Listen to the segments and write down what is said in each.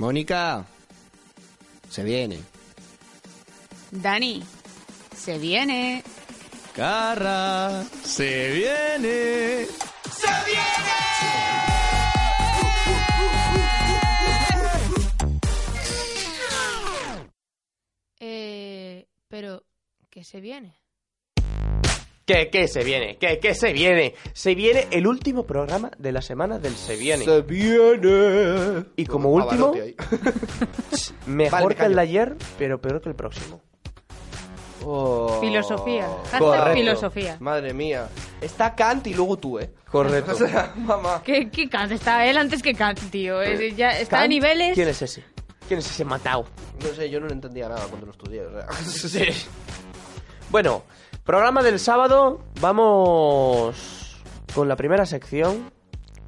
Mónica, se viene. Dani, se viene. Carra, se viene. Eh, pero, ¿qué se viene? ¿Qué, qué se viene? ¿Qué, qué se viene? Se viene el último programa de la semana del Se viene. Se viene. Y como último, Pavarotti ahí. mejor Vale, me que el callo. de ayer, pero peor que el próximo. Oh. Filosofía. Hashtag Correcto. filosofía. Madre mía. Está Kant y luego tú, ¿eh? Correcto. O sea, mamá. ¿Qué, qué Kant? Está él antes que Kant, tío. Es- ya está a Kant, niveles. ¿Quién es ese? ¿Quién es ese matao? No sé, yo no entendía nada cuando lo estudié. O sea. Sí. Bueno, programa del sábado. Vamos con la primera sección.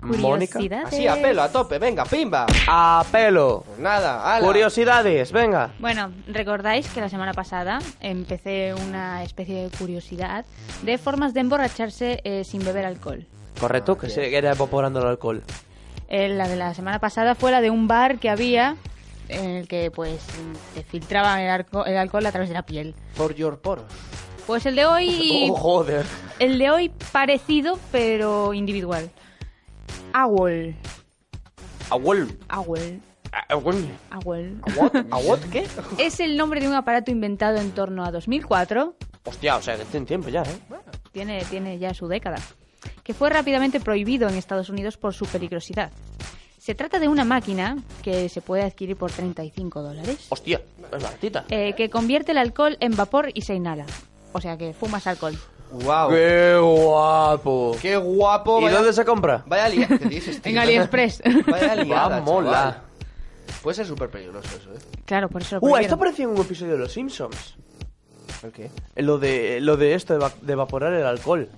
Mónica. Curiosidades. Así, a pelo, a tope. Venga, pimba. A pelo. Pues nada, ala. Curiosidades, venga. Bueno, recordáis que la semana pasada empecé una especie de curiosidad de formas de emborracharse eh, sin beber alcohol. Correcto, que se era evaporando el alcohol. Eh, la de la semana pasada fue la de un bar que había en el que pues te filtraban el, arco- el alcohol a través de la piel. For your poros. Pues el de hoy, Oh, joder. el de hoy parecido pero individual. Owl. Owl, Abuel. Owl. ¿A what? ¿Qué? Es el nombre de un aparato inventado en torno a 2004 Hostia, o sea, que tiene tiempo ya, ¿eh? tiene, tiene ya su década, que fue rápidamente prohibido en Estados Unidos por su peligrosidad. Se trata de una máquina que se puede adquirir por 35 dólares, Hostia, es baratita. eh, que convierte el alcohol en vapor y se inhala. O sea que fumas alcohol. Wow. ¡Qué guapo! Qué guapo. ¿Y vaya- dónde se compra? Vaya liada. En AliExpress. Vaya liada, Vamos, chaval. la. Puede ser súper peligroso eso, ¿eh? claro, por eso lo Uh, esto parecía un episodio de Los Simpsons. ¿El qué? Lo de, lo de esto, de, va- de evaporar el alcohol.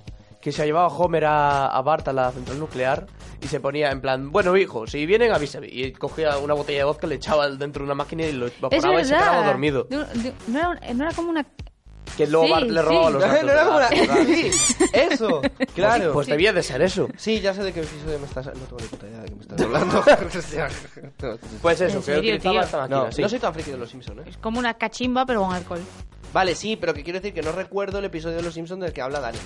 Que se llevaba Homer a, a Bart a la central nuclear y se ponía en plan, bueno, hijo, si vienen, avísame. Y cogía una botella de vodka, le echaba dentro de una máquina y lo Es evaporaba y se quedaba dormido. No, era, no era como una... Que luego Sí, Bart le sí. robaba los No, datos. no era como la una... Sí, eso. Claro. Pues debía de ser eso. Sí, ya sé de qué episodio me estás... No tengo ni puta idea de qué me estás hablando. Pues eso, ¿En que serio, utilizaba tío? esta máquina, no, sí. no soy tan friki de Los Simpsons, ¿eh? Es como una cachimba, pero con alcohol. Vale, sí, pero que quiero decir que no recuerdo el episodio de Los Simpsons del que habla Dani.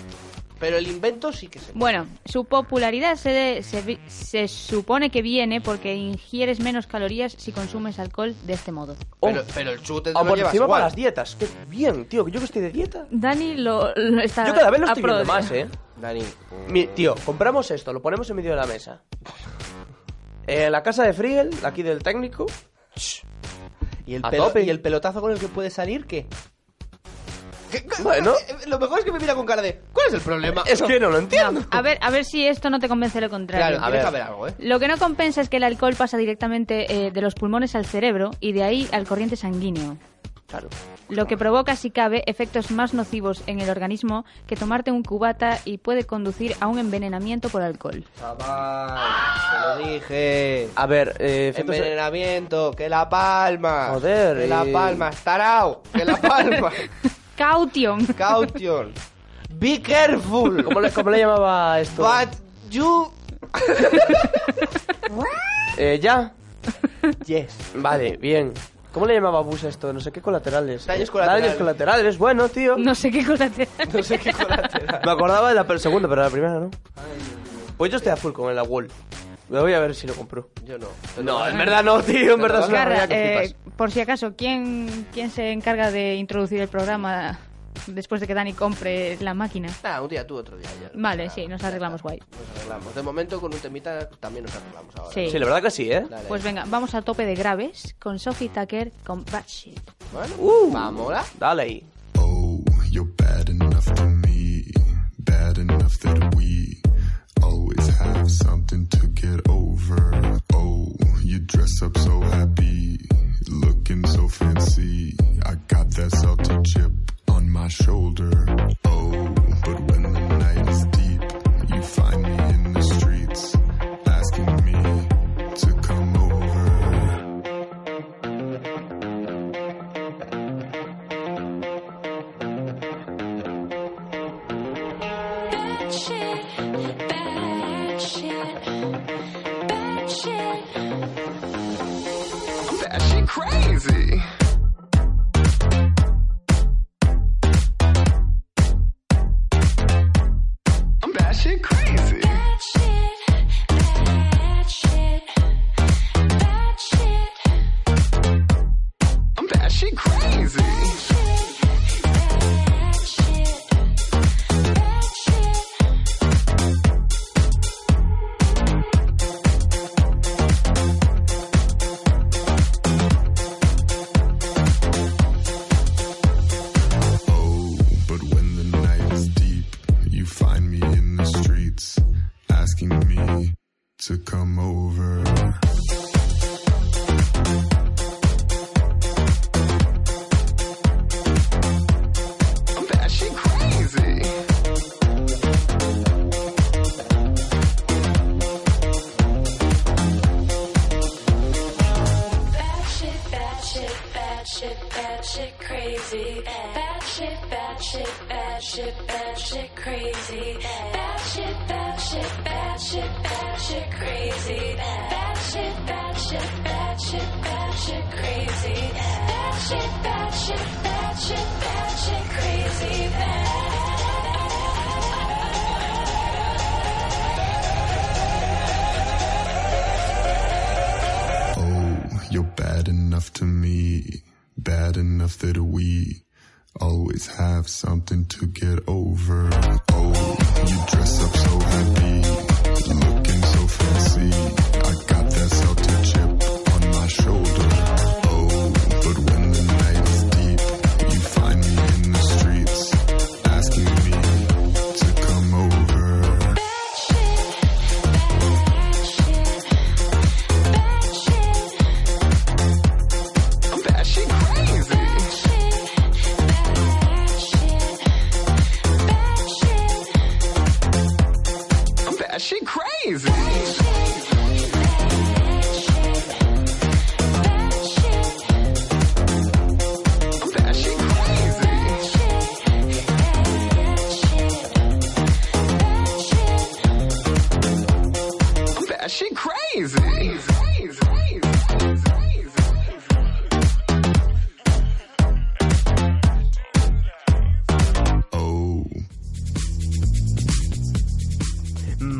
Pero el invento sí que sé. Bueno, su popularidad se, de- se, se supone que viene porque ingieres menos calorías si consumes alcohol de este modo. Pero, pero el chute te Ah, lo por llevas encima igual. para las dietas. Qué bien, tío, que yo que estoy de dieta. Dani lo, lo está Yo cada vez lo estoy viendo de- más, ¿eh? Dani. Mi- tío, compramos esto, lo ponemos en medio de la mesa. En la casa de Friel, aquí del técnico. ¿Y el, A pelo- tope. ¿Y el pelotazo con el que puede salir qué? ¿Qué- qué- Bueno. Lo mejor es que me mira con cara de... ¿Cuál es el problema? Es que no lo entiendo. A ver, a ver si esto no te convence lo contrario. Claro, A ver. que haber algo, ¿eh? Lo que no compensa es que el alcohol pasa directamente eh, de los pulmones al cerebro y de ahí al corriente sanguíneo. Claro. Lo que provoca, si cabe, efectos más nocivos en el organismo que tomarte un cubata y puede conducir a un envenenamiento por alcohol. Chaval, te lo dije. A ver, eh, Envenenamiento, que la palma. Joder, Que la eh. palma, estarao, que la palma. Caution. Caution. Be careful. ¿Cómo le, cómo le llamaba esto? But you... Eh, ¿Ya? Yes. Vale, bien. ¿Cómo le llamaba Bus esto? No sé qué colaterales. Daños colaterales. Daños colaterales, bueno, tío. No sé qué te... No sé qué colateral. Me acordaba de la segunda, pero la primera no. Pues yo estoy a full con el Wall. Me voy a ver si lo compro. Yo no. No, en verdad no, tío. En verdad es una Carra, realidad que eh, flipas. por si acaso, ¿quién, ¿quién se encarga de introducir el programa después de que Dani compre la máquina? Nah, un día tú, otro día ya. Vale, sí, nos arreglamos guay. Nos arreglamos. De momento con un temita también nos arreglamos ahora. Sí. Sí, la verdad que sí, ¿eh? Dale. Pues venga, vamos al tope de graves con Sophie Tucker con Bad Shit. Bueno, Uh. vamos, ¿la? Dale ahí. Oh, you're bad enough to me, bad enough that we always have something to get over. Oh, you dress up so happy, looking so fancy. I got that salty chip on my shoulder. Oh, but when the night is deep, you find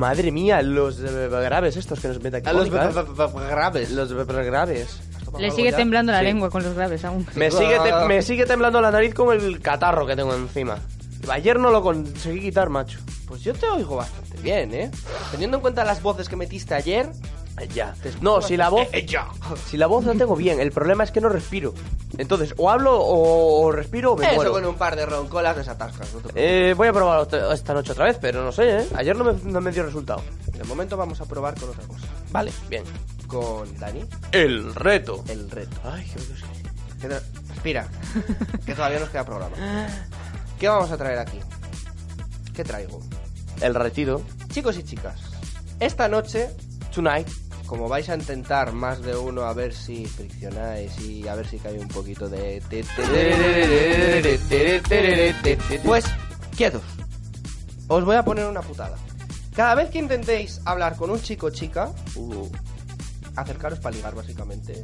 Madre mía, los eh, graves estos que nos meten aquí. A los Mónica, ¿eh? graves. Los graves. Le sigue temblando la Sí. lengua con los graves aún. Me sigue, te- me sigue temblando la nariz con el catarro que tengo encima. Ayer no lo conseguí quitar, macho. Pues yo te oigo bastante bien, ¿eh? Teniendo en cuenta las voces que metiste ayer. Ya. No, si la voz. Si la voz la tengo bien, el problema es que no respiro. Entonces, o hablo o, o respiro o me Eso muero. con un par de roncolas desatascas. No. Eh, voy a probar esta noche otra vez, pero no sé, ¿eh? Ayer no me, no me dio resultado. De momento vamos a probar con otra cosa. Vale, bien. Con Dani, El reto. el reto. Ay, qué Dios. ¿Qué tra- Respira, que todavía nos queda programa. ¿Qué vamos a traer aquí? ¿Qué traigo? El retido. Chicos y chicas, esta noche, Tonight. Como vais a intentar más de uno a ver si friccionáis y a ver si cae un poquito de... Pues, quietos. Os voy a poner una putada. Cada vez que intentéis hablar con un chico o chica, uh, acercaros para ligar básicamente,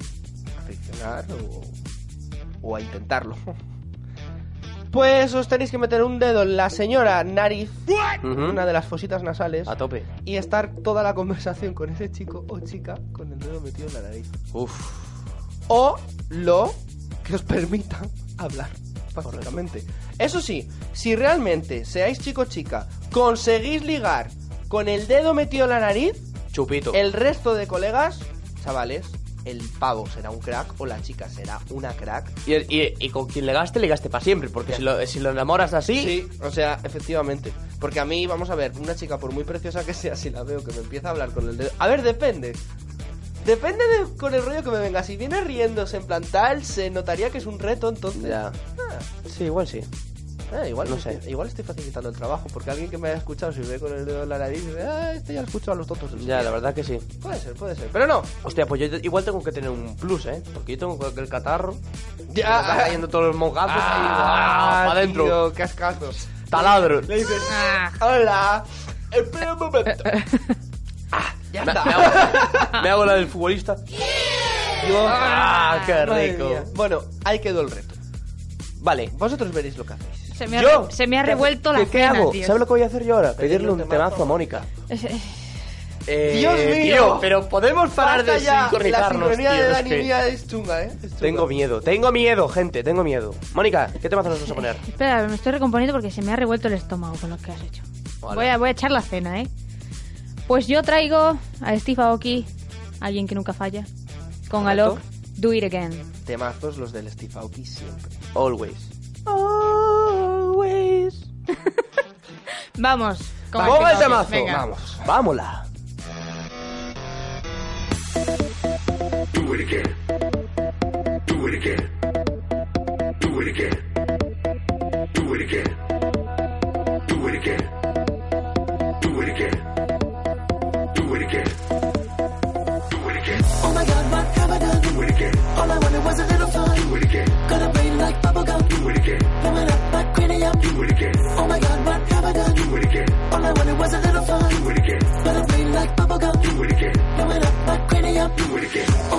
a friccionar o, o a intentarlo. Pues os tenéis que meter un dedo en la señora nariz, una de las fositas nasales, A tope. y estar toda la conversación con ese chico o chica con el dedo metido en la nariz. Uf. O lo que os permita hablar, básicamente. Eso sí, si realmente seáis chico o chica, conseguís ligar con el dedo metido en la nariz, Chupito. el resto de colegas, chavales, el pavo será un crack o la chica será una crack. Y, y- y con quien le gaste, le gaste para siempre. Porque si lo, si lo enamoras así. Sí, o sea, efectivamente. Porque a mí, vamos a ver, una chica, por muy preciosa que sea, si la veo que me empieza a hablar con el dedo. A ver, depende. Depende de, con el rollo que me venga. Si viene riéndose en plan tal, se notaría que es un reto, entonces. Ya. Ah, Sí, igual sí. Ah, igual No sé. Igual estoy facilitando el trabajo. Porque alguien que me haya escuchado, si ve con el dedo en la nariz, dice, ah, este ya lo escucho a los tontos. Ya, día". la verdad que sí. Puede ser, puede ser. Pero no. Hostia, pues yo igual tengo que tener un plus, ¿eh? Porque yo tengo el catarro. Ya. Me están cayendo todos los mongazos ahí. Ah, para adentro. tío, cascazos. Taladro. Le dices, Ah. hola. Espera un momento. ah, ya Me, está. me hago, me hago la del futbolista. Dios. ¡Ah, qué rico! Bueno, ahí quedó el reto. Vale. Vosotros veréis lo que hacéis. Se me ha, Yo. se me ha revuelto la ¿Qué, qué cena, hago? tío. ¿Sabes lo que voy a hacer yo ahora? Pedirle un temazo. a Mónica. Es- eh, Eh, ¡Dios mío! Tío, pero podemos parar de ya. La sincronizarnos, sincronía tío, de es Dani que mía es chunga, ¿eh? Es chunga. Tengo miedo, tengo miedo, gente, tengo miedo. Mónica, ¿qué temazo nos vas a poner? Espera, me estoy recomponiendo porque se me ha revuelto el estómago con lo que has hecho. Vale. Voy a, voy a echar la cena, ¿eh? Pues yo traigo a Steve Aoki, alguien que nunca falla, con. Alok, Do It Again. Temazos los del Steve Aoki siempre. Always. Always. Vamos. con ¡Ponga el Aoki, temazo! venga. Vamos. Vámonos. Do it again. Do it again. Do it again. Do it again. Do it again. Again. All I was a little fun. Do it again. Got a brain like bubblegum. Do it again. Blowing up like cranium. Do it again.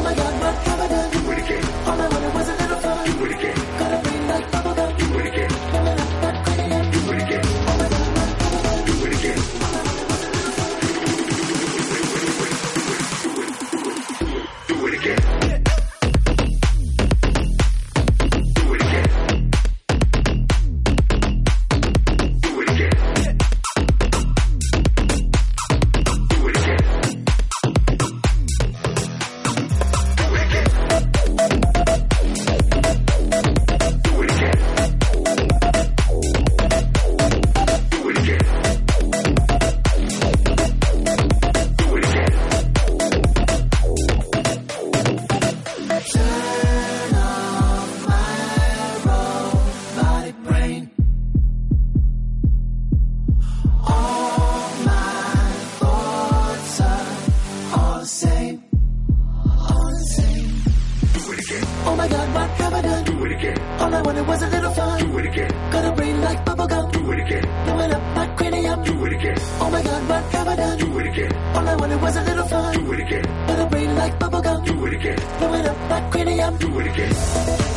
Oh my god, what have I done? Do it again. All I wanted was a little fun. Do it again. Got a brain like bubblegum. Do it again. Blowing up like cranium. Do it again. Oh my god, what have I done? Do it again. All I wanted was a little fun. Do it again. Got a brain like bubblegum. Do it again. Blowing up like cranium. Do it again.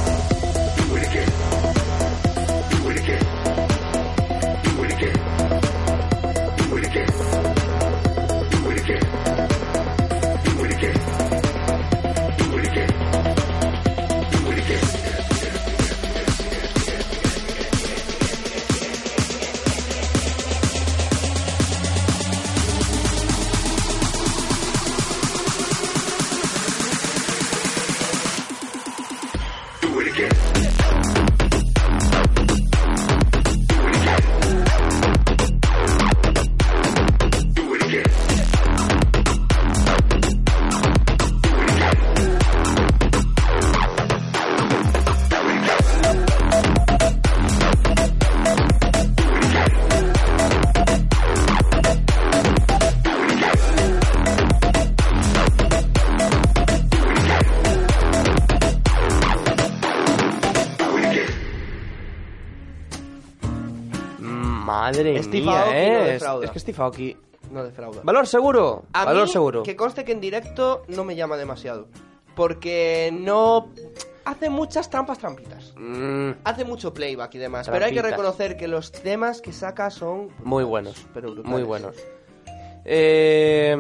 Madre Steve mía, Aoki eh. no Es- defrauda. es que Steve Aoki... No defrauda. Valor seguro. A Valor mí, seguro. que conste que en directo no me llama demasiado. Porque no... Hace muchas trampas trampitas. Mm, Hace mucho playback y demás. Pero hay que reconocer que los temas que saca son... muy buenos. Pero brutales. Muy buenos. Eh,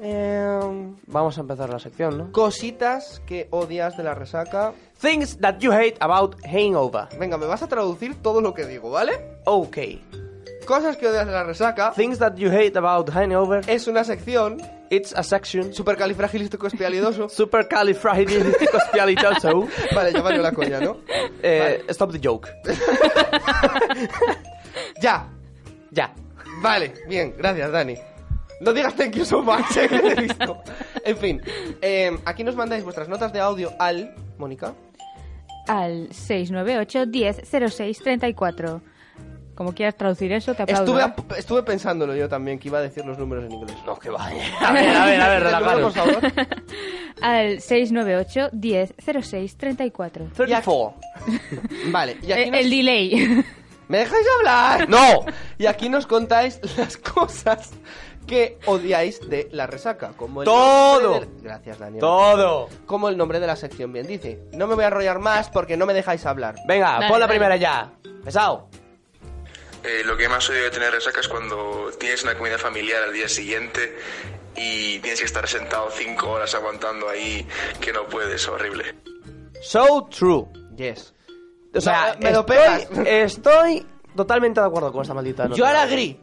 eh, vamos a empezar la sección, ¿no? Cositas que odias de la resaca. Things that you hate about hangover. Venga, me vas a traducir todo lo que digo, ¿vale? Ok. Cosas que odias de la resaca Things that you hate about hangover. es una sección It's a section. supercalifragilístico espialidoso. Supercalifragilisticexpialitoso. vale, ya valió la coña, ¿no? Eh, Stop the joke. Ya. Ya. Vale, bien, gracias, Dani. No digas thank you so much, eh, que te he visto. En fin, eh, aquí nos mandáis vuestras notas de audio al... Mónica. Al 698 10 06 34. Como quieras traducir eso, te aplaudo. Estuve, ¿eh? a- estuve pensándolo yo también, que iba a decir los números en inglés. No, que vaya. A ver, a ver, a ver, relajaros. por favor. Al 698 10 06 34. 34. Vale, y aquí Eh, nos... El delay. ¿Me dejáis hablar? ¡No! Y aquí nos contáis las cosas ¿Qué odiáis de la resaca? Como el ¡Todo! de- Gracias, Daniel. Todo. Como el nombre de la sección bien dice. No me voy a enrollar más porque no me dejáis hablar. Venga, Dale, pon la dale. primera ya. Pesado. Eh, lo que más odio de tener resaca es cuando tienes una comida familiar al día siguiente y tienes que estar sentado cinco horas aguantando ahí que no puedes, horrible. So true. Yes. O sea, me lo estoy, pegas. estoy totalmente de acuerdo con esta maldita nota. Yo ahora agree.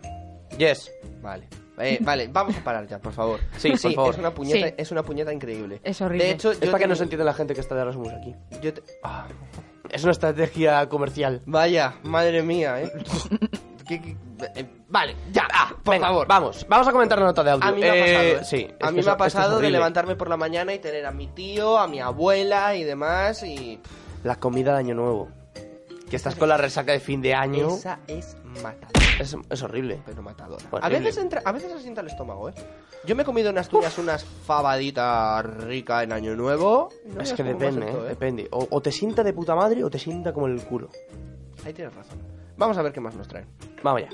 Yes. Vale. Eh, vale, vamos a parar ya, por favor. Sí, por favor. Es una puñeta, Sí. es una puñeta increíble. Es horrible. De hecho, Es yo para que no se entienda la gente que está de Erasmus aquí. yo te- ah, Es una estrategia comercial. Vaya, madre mía, ¿eh? ¿Qué- qué- eh, Vale, ya, ah, por Venga, favor. Vamos, vamos a comentar la nota de audio. A mí me ha Eh, pasado, ¿eh? Sí, es a mí me eso- ha pasado de levantarme por la mañana y tener a mi tío, a mi abuela y demás y... La comida de Año Nuevo. Que estás con la resaca de fin de año. Esa es matadora, Es, es horrible. pero matadora. Horrible. A veces, entra, a veces asienta el estómago, ¿eh? Yo me he comido en Asturias unas fabaditas ricas en Año Nuevo. no es que depende, asustó, ¿eh? Depende. O, o te sienta de puta madre o te sienta como el culo. Ahí tienes razón. Vamos a ver qué más nos traen. Vamos ya.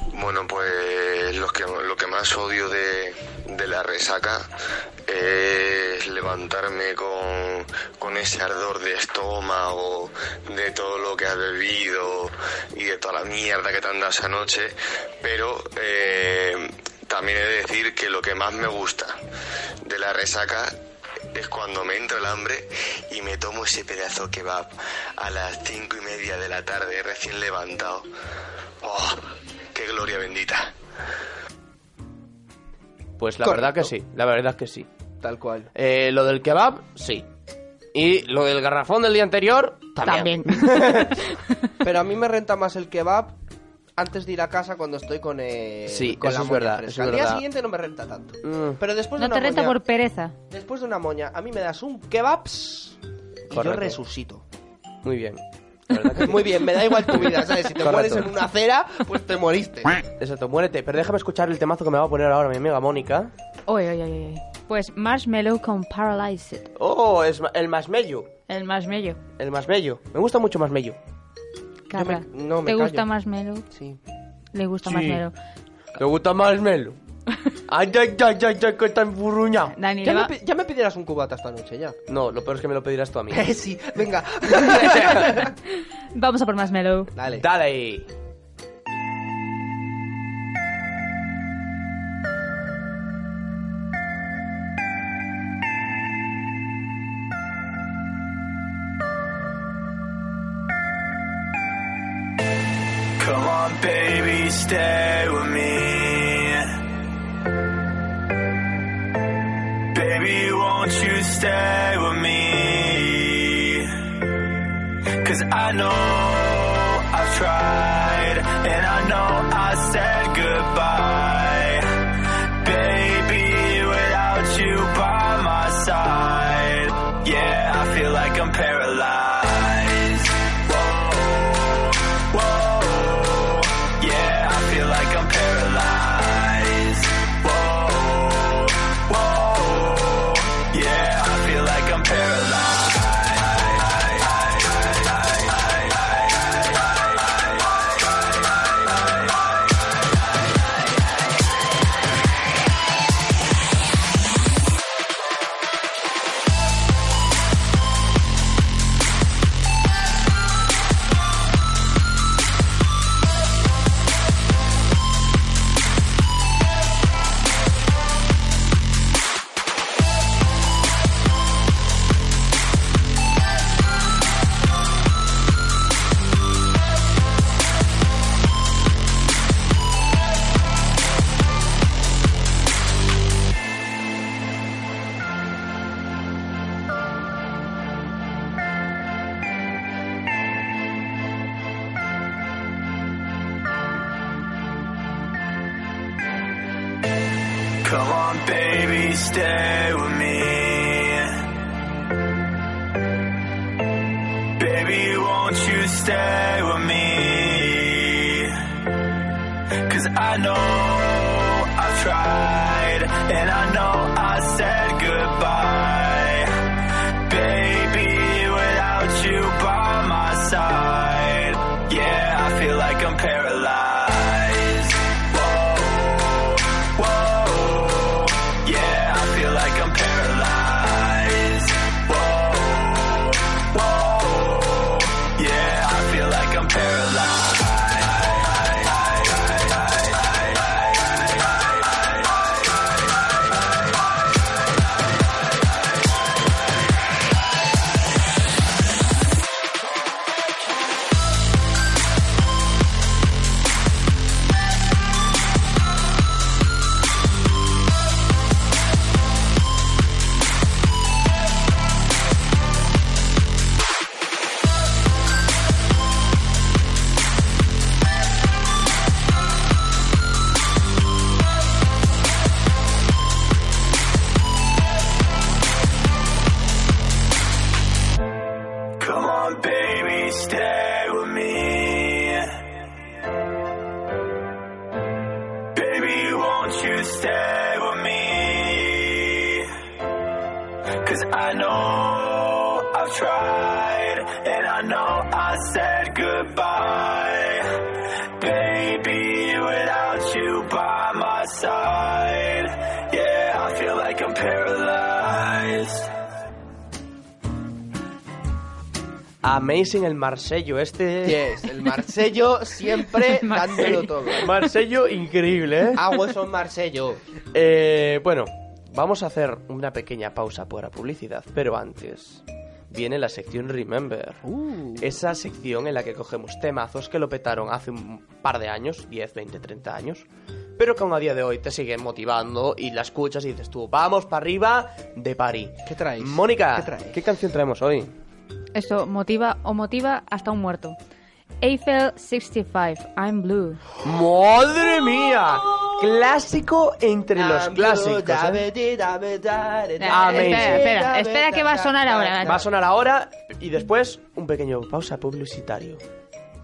Bueno, pues lo que, lo que más odio de, de la resaca es levantarme con, con ese ardor de estómago, de todo lo que has bebido y de toda la mierda que te han dado esa noche. Pero eh, también he de decir que lo que más me gusta de la resaca es cuando me entra el hambre y me tomo ese pedazo que va a las cinco y media de la tarde recién levantado. ¡Oh! ¡Qué gloria bendita! Pues la Correcto. verdad que sí, la verdad que sí. Tal cual. Eh, lo del kebab, sí. Y lo del garrafón del día anterior, también. También. Pero a mí me renta más el kebab antes de ir a casa cuando estoy con, eh, Sí, con eso la es moña verdad, fresca. eso es Al día verdad. siguiente no me renta tanto. Mm, Pero después de No una te renta moña, por pereza. después de una moña, a mí me das un kebab y yo resucito. muy bien. La verdad que- Muy bien, me da igual tu vida, ¿sabes? Si te Correcto. mueres en una acera, pues te moriste. Exacto, muérete. Pero déjame escuchar el temazo que me va a poner ahora mi amiga Mónica. Oye, oye, oye. oye. Pues Marshmallow con Paralyzed. Oh, es ma- el más mello. El Marshmallow. El más mello. Me gusta mucho más mello. Carra. me- no, me ¿Te gusta callo. Marshmallow? Sí. Le gusta Sí. Marshmallow. ¿Te gusta melo? Ay, ay, ay, ay, ay, que tan burruña. Dani, Ya le me, pi- ya me pidieras un cubata esta noche, ya. No, lo peor es que me lo pedirás tú a mí. Eh, sí, venga. Vamos a por Marshmallow. Dale. Dale Come on, baby, stay with me. Baby, won't you stay with me? Cause I know. Amazing el Marsello, este... Yes, el Marsello siempre dándolo todo. Marsello increíble, ¿eh? Agua son Marsello. Eh, bueno, vamos a hacer una pequeña pausa para publicidad, pero antes viene la sección Remember. Esa sección en la que cogemos temazos que lo petaron hace un par de años, 10, 20, 30 años, pero que aún a día de hoy te siguen motivando y la escuchas y dices tú, vamos para arriba de París. ¿Qué traéis? Mónica, ¿Qué? ¿qué canción traemos hoy? Esto motiva o motiva hasta un muerto. Eiffel 65, I'm Blue. ¡Madre mía! Clásico entre los clásicos. ¿eh? espera, espera, espera que va a sonar ahora. Va a sonar ahora y después un pequeño pausa publicitario.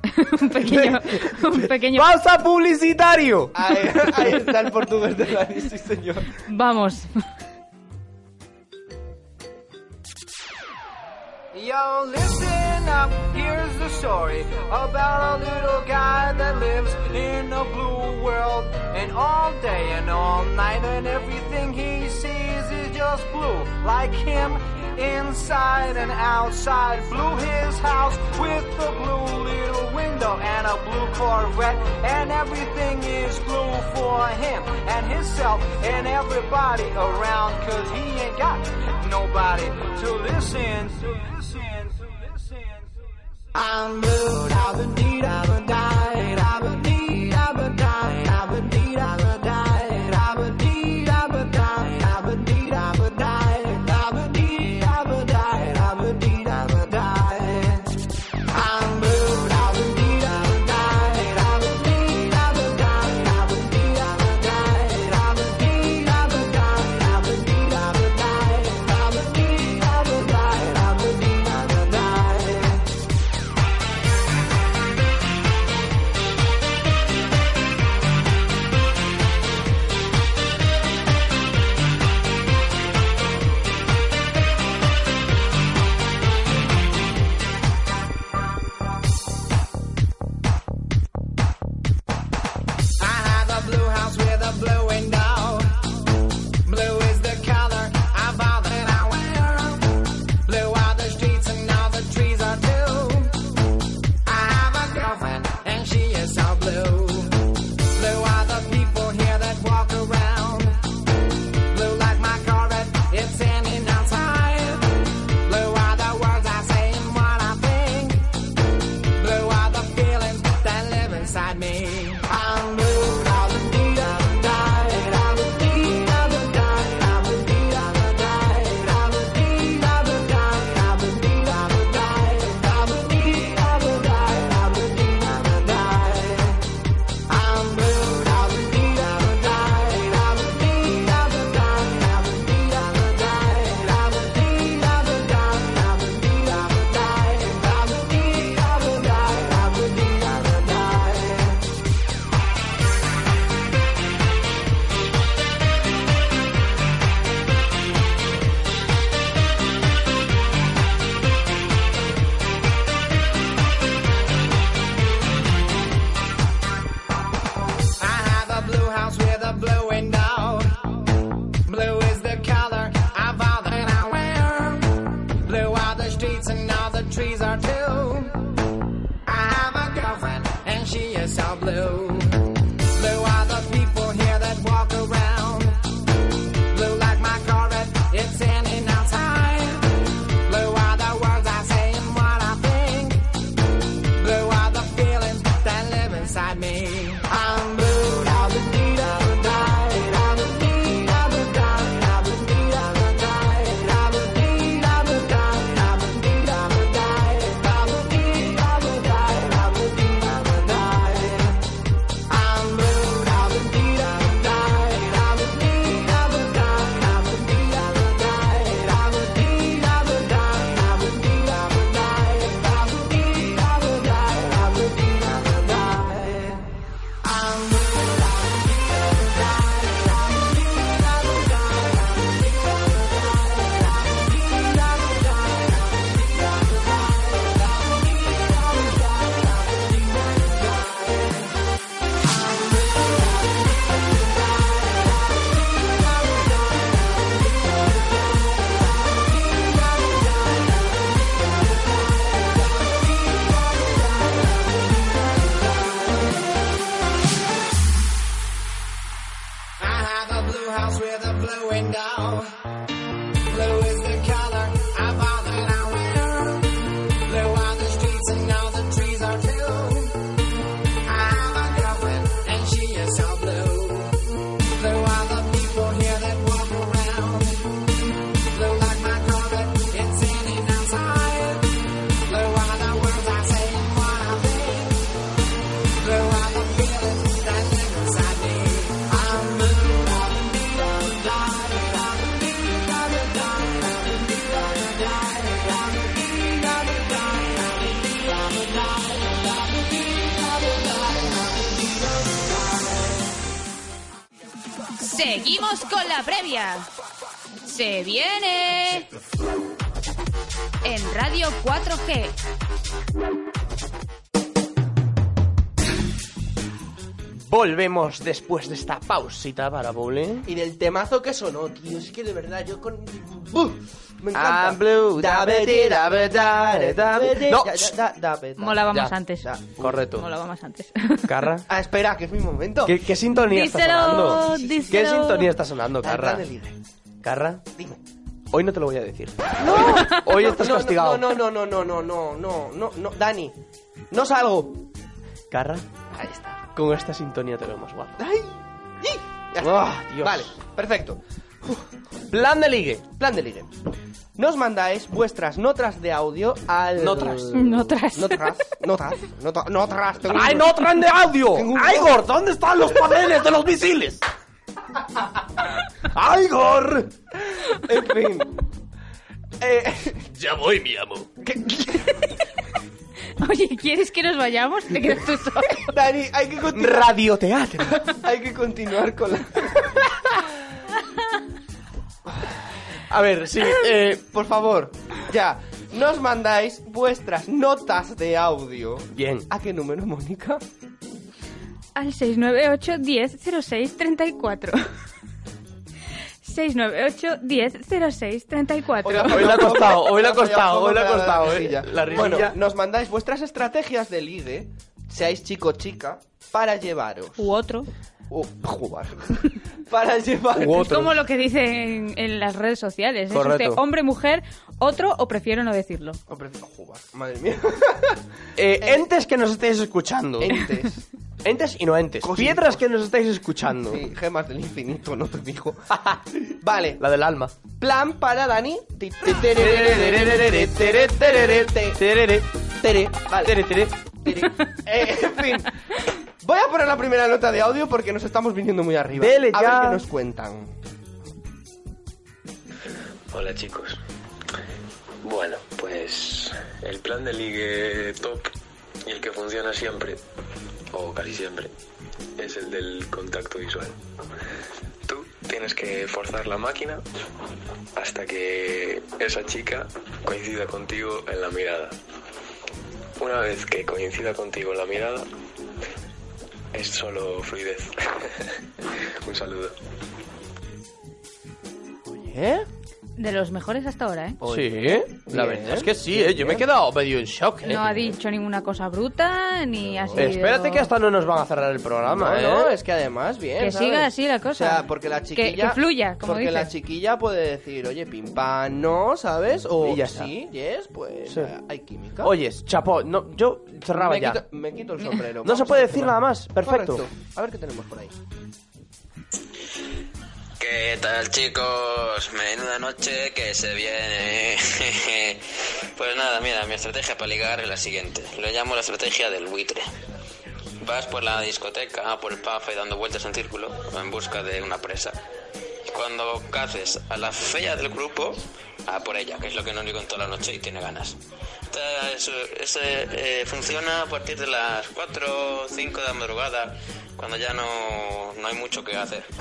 un pequeño, un pequeño. ¡Pausa publicitario! Ahí, ahí está el portugués de Dani, sí señor. Vamos. Yo, listen up, here's the story about a little guy that lives in a blue world. And all day and all night, and everything he sees just blue. Like him, inside and outside. Blue his house with a blue little window and a blue Corvette. And everything is blue for him and himself and everybody around. Cause he ain't got nobody to listen. To listen, to listen, to listen. I'm blue, I've been deed, I've been died, I've been Volvemos después de esta pausita para bowling. Y del temazo que sonó, tío. Es que de verdad, yo con. ¡Uf! Me encanta. I'm blue, No. Da- da be da. Molaba Ya, más antes. Correcto. Molaba más antes. Carra. Ah, espera, que es mi momento. ¿Qué, qué sintonía está Díselo, sonando? ¿Qué díselo. sintonía está sonando, Carra? Carra, Dime. hoy no te lo voy a decir. ¡No! Hoy estás no, castigado. No, no, no, no, no, no, no, no, no, Dani. No salgo. Carra. Con esta sintonía te vemos guapo. ¡Ay! ¡Y! Ya está. Ah, Dios. Vale, perfecto. Plan de ligue. Plan de ligue. Nos mandáis vuestras notas de audio al... Notras. Notras. Notras. Notas. Nota- Notras. tengo un- ¡Ay, no traen de audio! ¡Igor! ¿Dónde están los paneles de los misiles? ¡Igor! En fin. Eh, Ya voy, mi amo. Oye, ¿quieres que nos vayamos? Te quedas tú solo. Dani, hay que continuar. Radioteatro. Hay que continuar con la... A ver, sí, eh, Por favor, ya. Nos mandáis vuestras notas de audio. bien. ¿A qué número, Mónica? Al 698 10 06 34. 698 10 06 34. Hoy le ha costado, hoy le ha costado, hoy le ha costado, la eh. risilla. La Bueno, risilla. nos mandáis vuestras estrategias de ligue, seáis chico o chica, para llevaros. U otro. o jugar. para llevaros. U Es otro. como lo que dicen en las redes sociales. ¿Es Correcto. usted hombre, mujer, otro o prefiero no decirlo? O prefiero jugar. Madre mía. Eh, entes que nos estáis escuchando. Entes. Entes y no entes. Piedras que nos estáis escuchando. Sí, gemas del infinito, no te digo. vale. La del alma. Plan para Dani. Ti- ti- tere- tere- tere- tere- tere. Vale. Tere, tere. Tere. Eh, en fin. Voy a poner la primera nota de audio porque nos estamos viniendo muy arriba. Dele a ver qué nos cuentan. Hola chicos. Bueno, pues el plan de ligue top y el que funciona siempre, o casi siempre, es el del contacto visual. Tú tienes que forzar la máquina hasta que esa chica coincida contigo en la mirada. Una vez que coincida contigo en la mirada, es solo fluidez. Un saludo. ¿Eh? De los mejores hasta ahora, ¿eh? Sí, la Bien, verdad es que sí, eh. Yo me he quedado medio en shock, eh. No ha dicho ninguna cosa bruta, ni ha sido... Espérate que hasta no nos van a cerrar el programa, No, eh. no, es que además, bien. Que ¿sabes? siga así la cosa. O sea, porque la Que- chiquilla. que fluya, como Porque la chiquilla puede decir, oye, pim pam, no, ¿sabes? O Y ya sí, yes, pues Sí. eh, hay química. Oye, chapó, no, yo cerraba me ya. Quito, me quito el sombrero. No se puede decir nada más, perfecto. Correcto. A ver qué tenemos por ahí. ¿Qué tal chicos? Menuda noche que se viene. pues nada, mira, mi estrategia para ligar es la siguiente. Lo llamo la estrategia del buitre. Vas por la discoteca, por el pub y dando vueltas en círculo en busca de una presa. Cuando caces a la fea del grupo, a por ella, que es lo que no único en toda la noche y tiene ganas. Entonces, ese eh, funciona a partir de las 4 o 5 de la madrugada, cuando ya no, no hay mucho que hacer.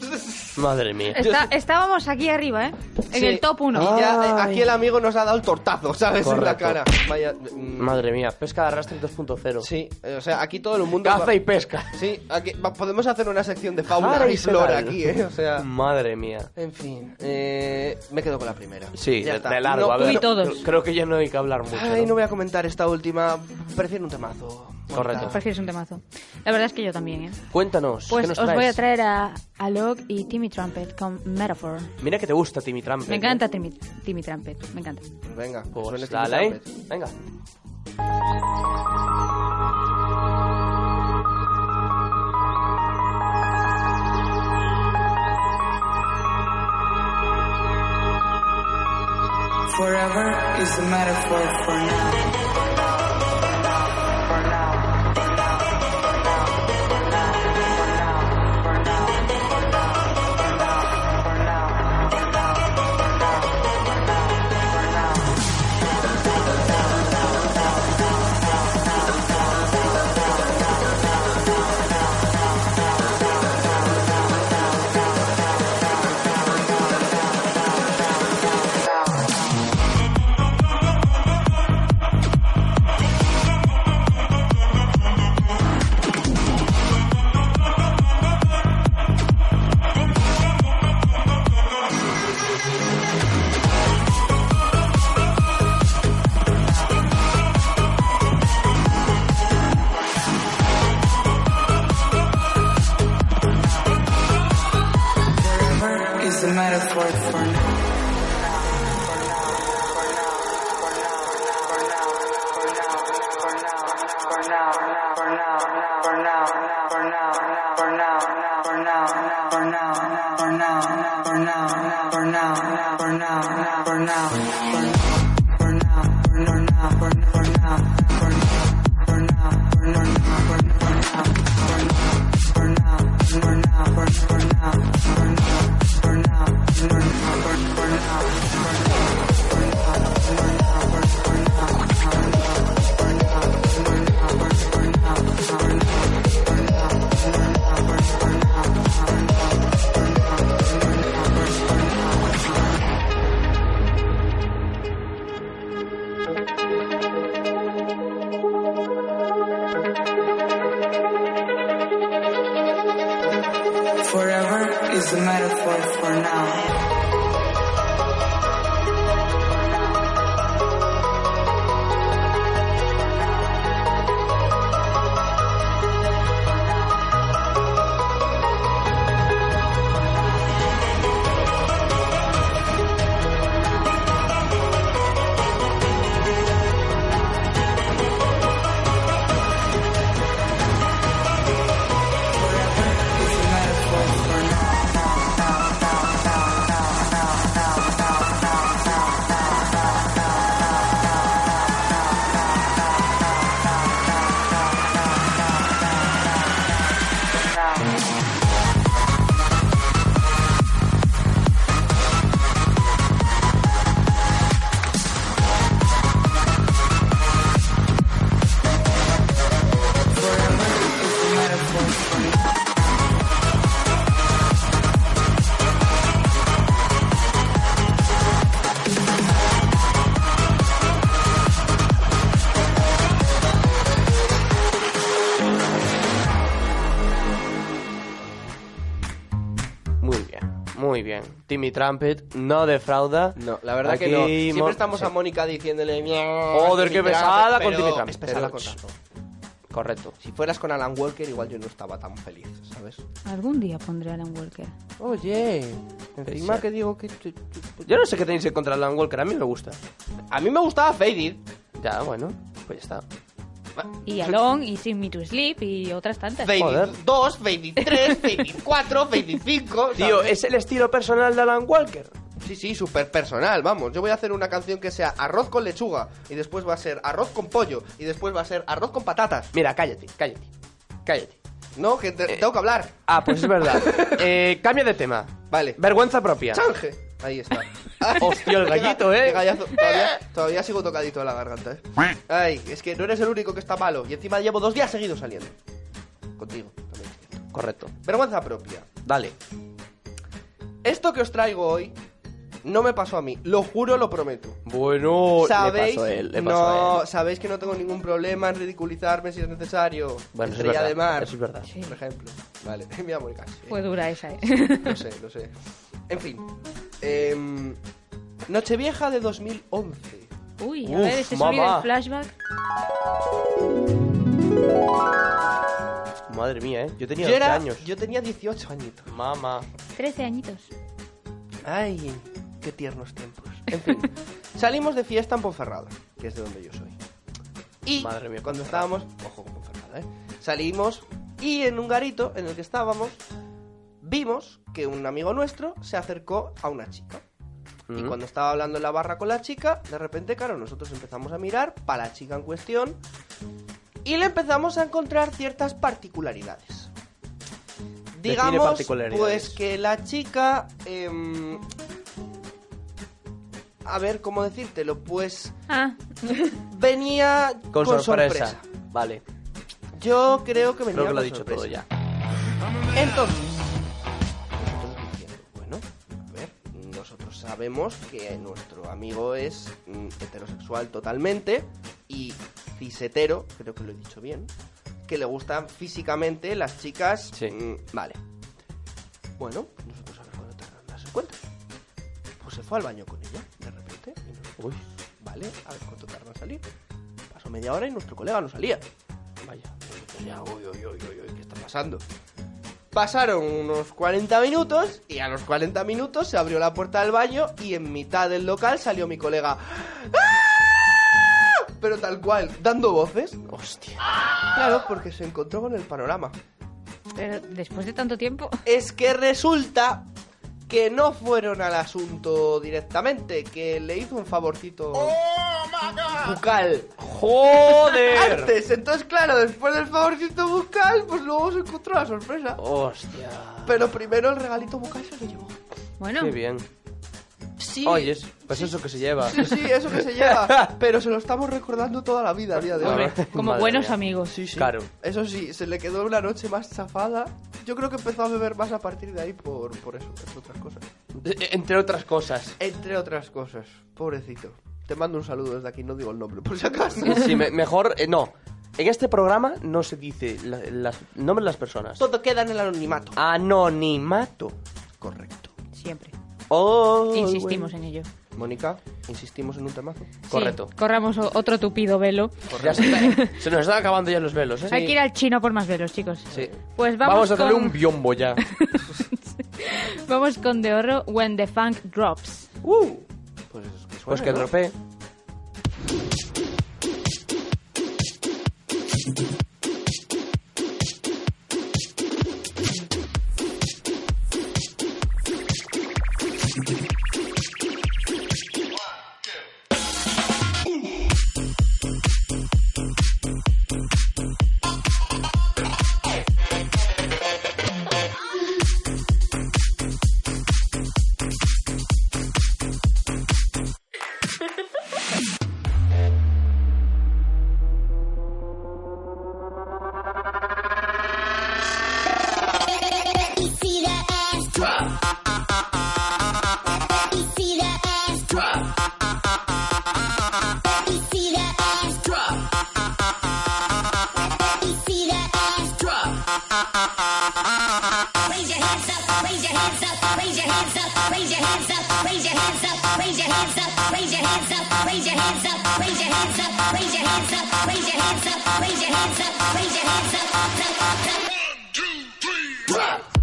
Madre mía. Está- estábamos aquí arriba, ¿eh? En Sí. el top 1. Y ya, eh, aquí el amigo nos ha dado el tortazo, ¿sabes? En la cara. Vaya. mm, Madre mía, pesca de arrastre 2.0. Sí, eh, o sea, aquí todo el mundo. Caza y pesca. Sí, aquí va- podemos hacer una sección de fauna y flora aquí, ¿eh? O sea. Madre mía. En fin, eh, me quedo con la primera. Sí, Ya de, está. de largo. No, a ver, tú y todos. Creo, creo que ya no hay que hablar mucho. Ay, ¿no? no voy a comentar esta última. Prefiero un temazo. Correcto. Prefieres un temazo. La verdad es que yo también, ¿eh? Cuéntanos. Pues ¿qué nos os voy a traes? traer a Alok y Timmy Trumpet con Metaphor. Mira que te gusta Timmy Trumpet. Me ¿eh? encanta Timmy, Timmy Trumpet, me encanta. Venga, Pues dale. Trumpet. Venga. Forever is a metaphor for now. for now. Timmy Trumpet no defrauda. No, la verdad que no. Siempre mo- estamos a. Mónica diciéndole "Miau, Joder, qué pesada Trumpet", con Timmy Trumpet. Es pesada Pero, con razón. Correcto. Si fueras con Alan Walker, igual yo no estaba tan feliz, ¿sabes? Algún día pondré a Alan Walker. Oye, encima que digo que... Yo no sé qué tenéis en contra de Alan Walker, a mí me gusta. A mí me gustaba Faded. Ya, bueno, pues ya está. Y Alon, y Sing Me to Sleep, y otras tantas. Faded 2, Faded 3, Faded 4, Faded 5... Tío, es el estilo personal de Alan Walker. Sí, sí, súper personal, vamos. Yo voy a hacer una canción que sea arroz con lechuga, y después va a ser arroz con pollo, y después va a ser arroz con patatas. Mira, cállate, cállate. Cállate. No, que te- tengo que hablar. Ah, pues es verdad. eh, cambio de tema. Vale. Vergüenza propia. ¡Change! Ahí está. Hostia, el gallito, ¿eh? Gallazo. Todavía, todavía sigo tocadito de la garganta, ¿eh? Ay, es que no eres el único que está malo. Y encima llevo dos días seguidos saliendo. Contigo, también. Correcto. Vergüenza propia. Dale. Esto que os traigo hoy no me pasó a mí. Lo juro, lo prometo. Bueno, ¿Sabéis? le pasó a él, le pasó no, a él. sabéis que no tengo ningún problema en ridiculizarme si es necesario. Bueno, eso es verdad, de mar. eso es verdad. Por ejemplo. Vale, mira, Mónica. sí. Fue dura esa, ¿eh? Lo sé, lo sé. En fin. Em, Nochevieja de 2011. Uy, a Uf, ver, mamá. sonido del flashback. Madre mía, ¿eh? Yo tenía Yo, 12 era, años. yo tenía 18 añitos. Mamá. 13 añitos. Ay, qué tiernos tiempos. En fin, salimos de fiesta en Ponferrada, que es de donde yo soy. Y Madre mía, cuando estábamos, ojo con Ponferrada, ¿eh? Salimos y en un garito en el que estábamos vimos que un amigo nuestro se acercó a una chica. Y Mm. cuando estaba hablando en la barra con la chica, de repente, claro, nosotros empezamos a mirar para la chica en cuestión y le empezamos a encontrar ciertas particularidades. Digamos, particularidades. pues que la chica... em, a ver, ¿cómo decírtelo? Pues Ah, venía Con, con, sorpresa. sorpresa. Vale. Yo creo que venía Creo que lo con ha dicho sorpresa. todo ya. Entonces, sabemos que nuestro amigo es mm, heterosexual totalmente y cisetero, creo que lo he dicho bien, que le gustan físicamente las chicas. mm, vale. Bueno, nosotros a ver cuándo tardan en darse cuenta. Pues se fue al baño con ella, de repente. y nosotros, Vale, a ver cuánto tarda en salir. Pasó media hora y nuestro colega no salía. Vaya, nosotros ya, uy, uy, uy, uy, uy, ¿qué está pasando? Pasaron unos 40 minutos y a los 40 minutos se abrió la puerta del baño y en mitad del local salió mi colega. ¡Ah! Pero tal cual, dando voces. Hostia. Claro, porque se encontró con el panorama. pero después de tanto tiempo. Es que resulta que no fueron al asunto directamente, que le hizo un favorcito bucal. ¡Joder! Antes, entonces claro, después del favorcito bucal, pues luego se encontró la sorpresa. Hostia. Pero primero el regalito bucal se lo llevó. Bueno, Qué bien. Sí. Oyes, pues eso que se lleva. Sí, sí, eso que se lleva. Pero se lo estamos recordando toda la vida a día de hoy. hombre, como Madre buenos mía. amigos. Sí, sí. Claro. Eso sí, se le quedó una noche más chafada. Yo creo que empezó a beber más a partir de ahí por, por eso, entre otras cosas. Eh, Entre otras cosas. Entre otras cosas. Pobrecito. Te mando un saludo desde aquí, no digo el nombre, por si acaso. Sí, me- mejor, eh, no. En este programa no se dice la- las nombres de las personas. Todo queda en el anonimato. Anonimato. Correcto. Siempre. Oh, Insistimos en ello. Mónica, insistimos en un temazo. Sí, Correcto. corramos otro tupido velo. Ya se, se nos están acabando ya los velos, ¿eh? Hay que ir al chino por más velos, chicos. Sí. Pues vamos, Vamos a darle con, un biombo ya. vamos con de oro When the Funk Drops. Uh, pues que Pues que ¿no? Raise your hands up! Raise your hands up! Raise your hands up! Raise your hands up! Raise your hands up! Raise your hands up! Raise your hands up! Raise your hands up! Raise your hands up! Raise your hands up! Raise your hands up! One, two, three, rock!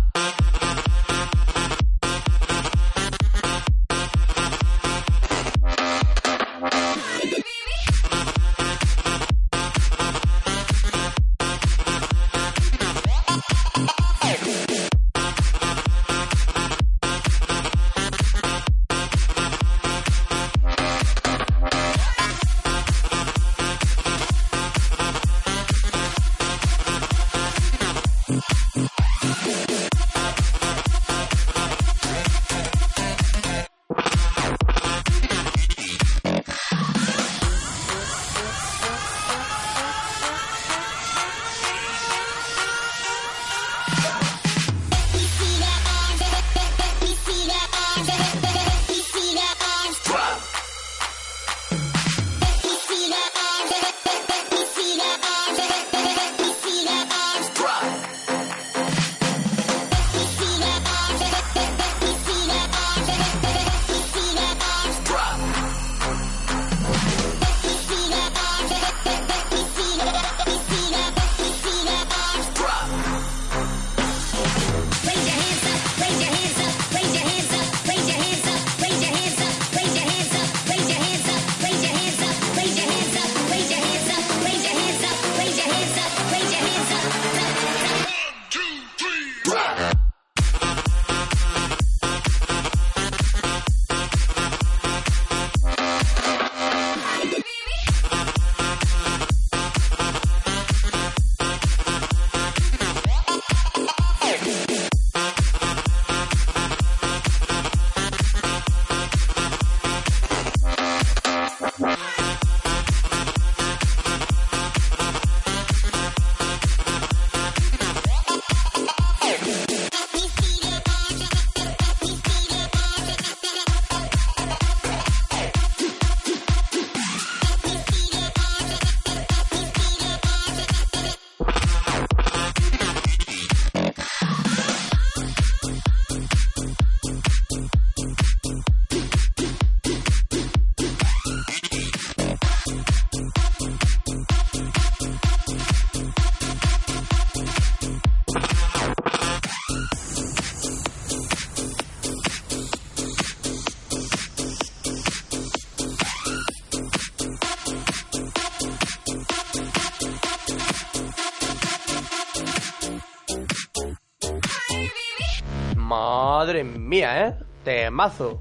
Mía, ¿eh? Temazo.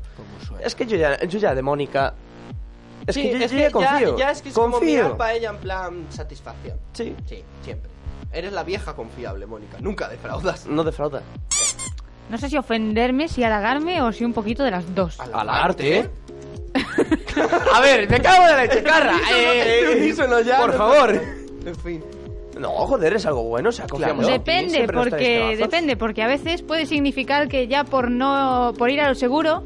Es que yo ya, yo ya de Mónica... Es Sí, que yo, es yo que ya confío. Ya, es que es como confío. mirar para ella en plan satisfacción. Sí. Sí, siempre. Eres la vieja confiable, Mónica. Nunca defraudas. No defrauda. No sé si ofenderme, si halagarme o si un poquito de las dos. Halagarte, ¿eh? A ver, me cago en la leche, carra. Eh, ya, por no favor. En fin. No, joder, es algo bueno, o sea, confiamos en ti, Depende, traes porque temazos. depende, porque a veces puede significar que ya por no por ir a lo seguro,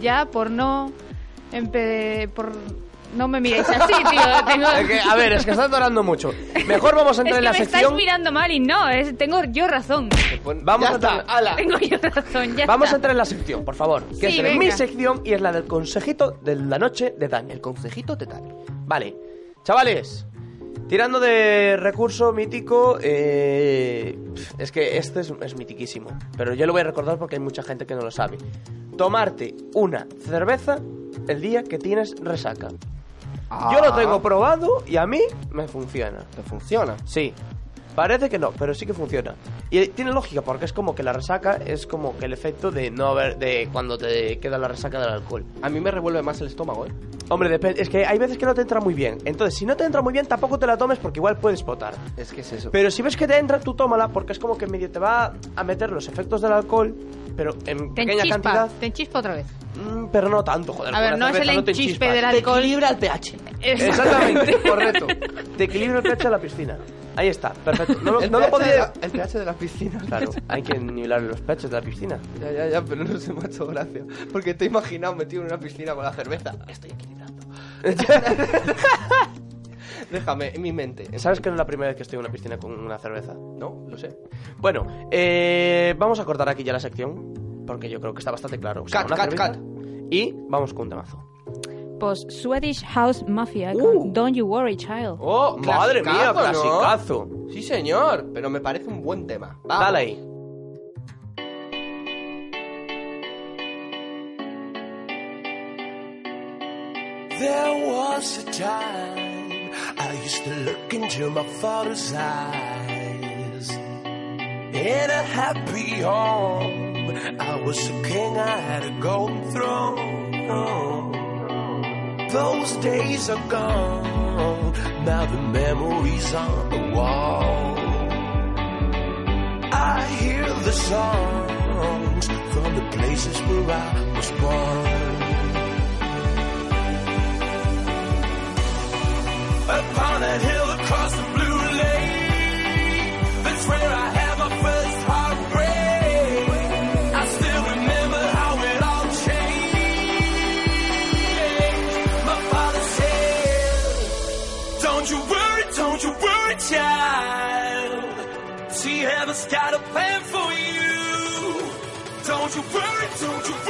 ya por no por no me miréis así, tío, tengo Es que, a ver, es que estás dorando mucho. Mejor vamos a Es entrar que en la me sección. estáis mirando mal y no, es, tengo yo razón. Vamos Ya a entrar, está, Tengo yo razón, ya Vamos a entrar en la sección, por favor. Que Sí, es mi sección y es la del consejito de la noche de Daniel. El consejito de Daniel. Vale. Chavales, tirando de recurso mítico, eh, es que este es, es mitiquísimo. Pero yo lo voy a recordar porque hay mucha gente que no lo sabe. Tomarte una cerveza el día que tienes resaca. Yo lo tengo probado y a mí me funciona. ¿Te funciona? Sí. Parece que no, pero sí que funciona. Y tiene lógica, porque es como que la resaca es como que el efecto de no haber. de cuando te queda la resaca del alcohol. A mí me revuelve más el estómago, ¿eh? Hombre, depende. Es que hay veces que no te entra muy bien. Entonces, si no te entra muy bien, tampoco te la tomes porque igual puedes potar. Es que es eso. Pero si ves que te entra, tú tómala porque es como que medio te va a meter los efectos del alcohol, pero en Te pequeña enchispa, cantidad. te enchispa otra vez. Mm, pero no tanto, joder. A ver, no es cerveza el te enchispe del alcohol. el pH. Exactamente, correcto. Te equilibra el pH de la piscina. Ahí está, perfecto. No, lo- el, no pH lo podía. de la, el pH de la piscina. Claro, hay que nivelar los pechos de la piscina. Ya, ya, ya, pero no se me ha hecho gracia. Porque te he imaginado metido en una piscina con la cerveza. Estoy equilibrando. Déjame, en mi mente. ¿Sabes que no es la primera vez que estoy en una piscina con una cerveza? No, lo sé. Bueno, eh, vamos a cortar aquí ya la sección, porque yo creo que está bastante claro. O sea, Cat, cat, cat. Y vamos con un temazo. Pues Swedish House Mafia con Don't You Worry Child. Oh, Madre mía, clasicazo, ¿no? clasicazo. Sí, señor, pero me parece un buen tema. Vamos. Dale ahí. There was a time I used to look into my father's eyes. In a happy home, I was a king, I had a golden throne. Those days are gone, now the memories on the wall. I hear the songs from the places where I was born. upon a hill across the blue don't you worry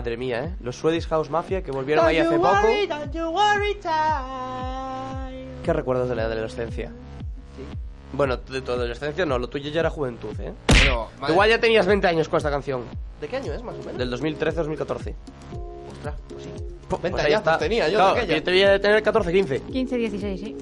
Madre mía, ¿eh? Los Swedish House Mafia que volvieron ahí hace poco. ¿Qué recuerdas de la adolescencia? Bueno, de tu adolescencia no, lo tuyo ya era juventud, ¿eh? Pero, madre- Igual ya tenías 20 años con esta canción. ¿De qué año es, más o menos? Del 2013-2014. Ostras, pues sí. Pues 20 ahí está. tenía yo de Claro, aquella. yo te voy a tener 14-15. 15, 16, sí.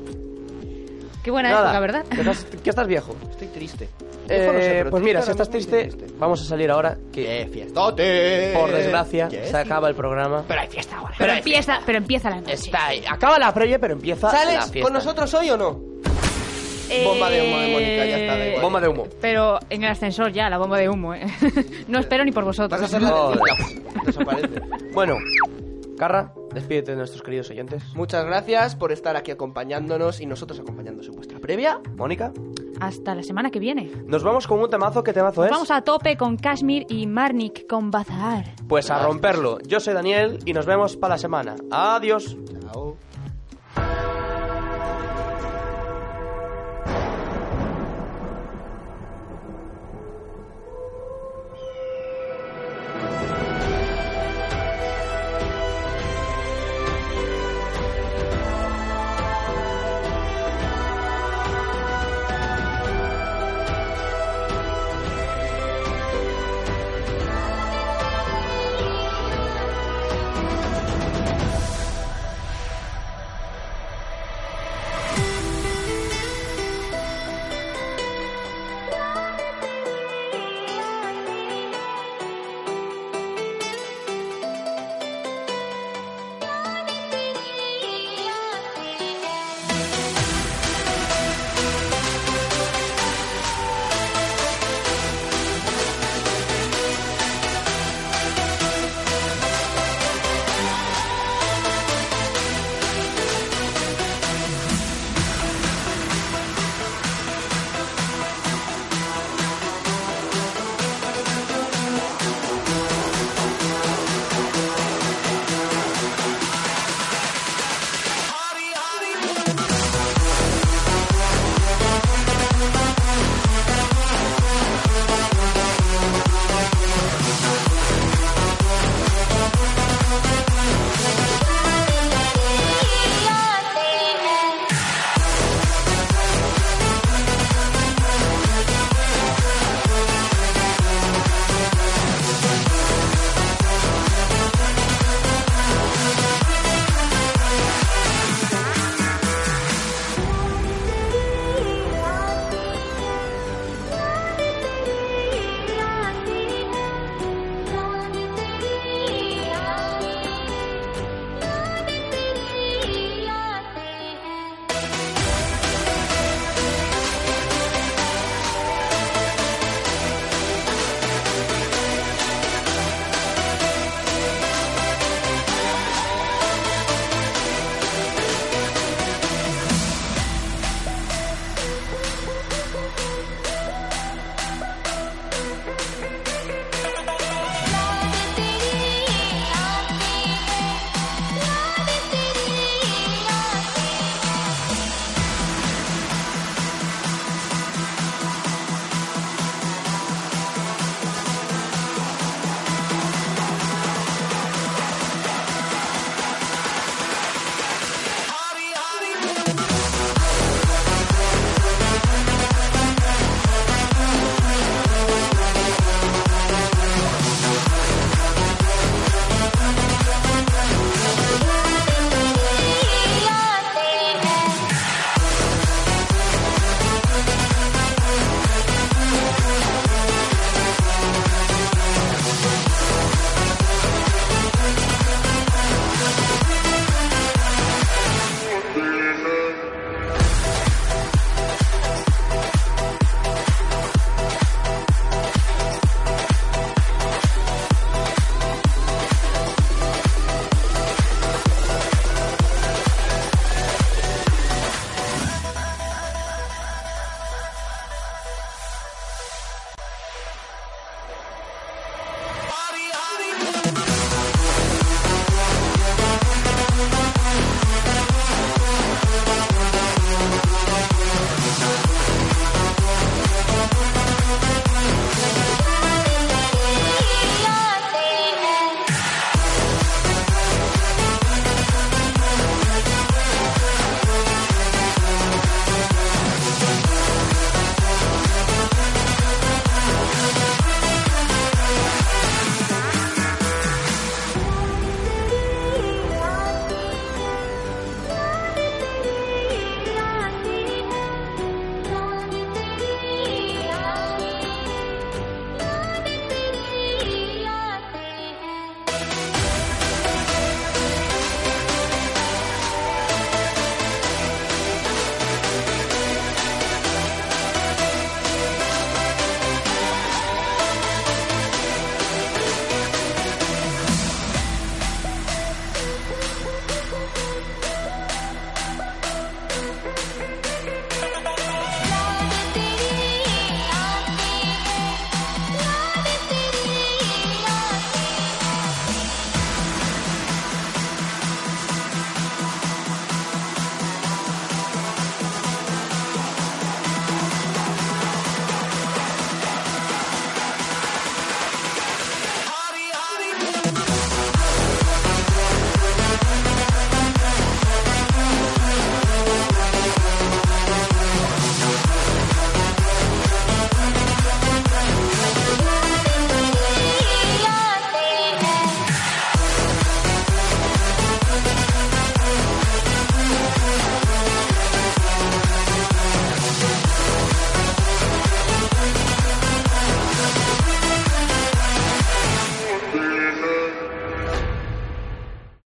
Qué buena Nada, época, ¿verdad? Que estás, que estás viejo. Estoy triste. Eh, no sé, pero pues mira, si triste estás mismo triste, vamos a salir ahora. Que ¡Eh, fiestote! por desgracia se acaba el programa. Pero hay fiesta ahora. Pero empieza, pero empieza la noche. Está ahí. Acaba la previa, pero empieza la ¿Sales fiesta. con nosotros hoy o no? Eh, Bomba de humo de Mónica, ya está, igual. Bomba de humo. Pero en el ascensor ya, la bomba de humo, ¿eh? no espero ni por vosotros. Vas a ser la de Desaparece. Bueno, Carra, despídete de nuestros queridos oyentes. Muchas gracias por estar aquí acompañándonos y nosotros acompañándonos en vuestra previa. Mónica, Hasta la semana que viene. nos vamos con un temazo. ¿Qué temazo es? Vamos a tope con Kashmir y Marnik con Bazar. Pues a romperlo. Yo soy Daniel y nos vemos para la semana. Adiós. Chao.